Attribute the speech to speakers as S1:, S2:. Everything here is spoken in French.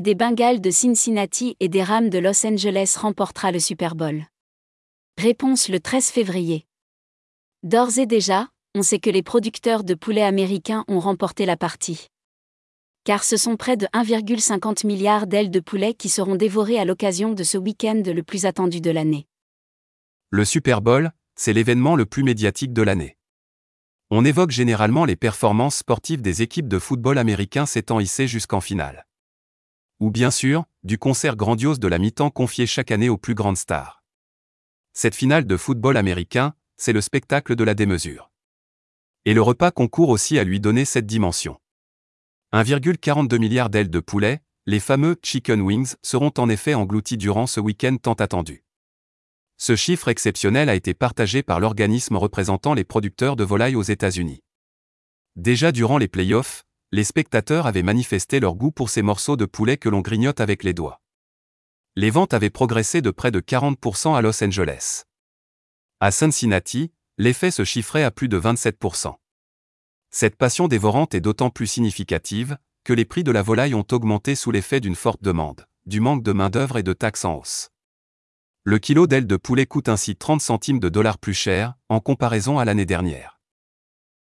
S1: des Bengals de Cincinnati et des Rams de Los Angeles remportera le Super Bowl Réponse le 13 février. D'ores et déjà, on sait que les producteurs de poulets américains ont remporté la partie. Car ce sont près de 1,50 milliard d'ailes de poulet qui seront dévorées à l'occasion de ce week-end le plus attendu de l'année.
S2: Le Super Bowl, c'est l'événement le plus médiatique de l'année. On évoque généralement les performances sportives des équipes de football américains s'étant hissées jusqu'en finale. Ou bien sûr, du concert grandiose de la mi-temps confié chaque année aux plus grandes stars. Cette finale de football américain, c'est le spectacle de la démesure. Et le repas concourt aussi à lui donner cette dimension. 1,42 milliard d'ailes de poulet, les fameux chicken wings seront en effet engloutis durant ce week-end tant attendu. Ce chiffre exceptionnel a été partagé par l'organisme représentant les producteurs de volailles aux États-Unis. Déjà durant les playoffs, les spectateurs avaient manifesté leur goût pour ces morceaux de poulet que l'on grignote avec les doigts les ventes avaient progressé de près de 40% à Los Angeles. À Cincinnati, l'effet se chiffrait à plus de 27%. Cette passion dévorante est d'autant plus significative que les prix de la volaille ont augmenté sous l'effet d'une forte demande, du manque de main-d'œuvre et de taxes en hausse. Le kilo d'aile de poulet coûte ainsi 30 centimes de dollars plus cher en comparaison à l'année dernière.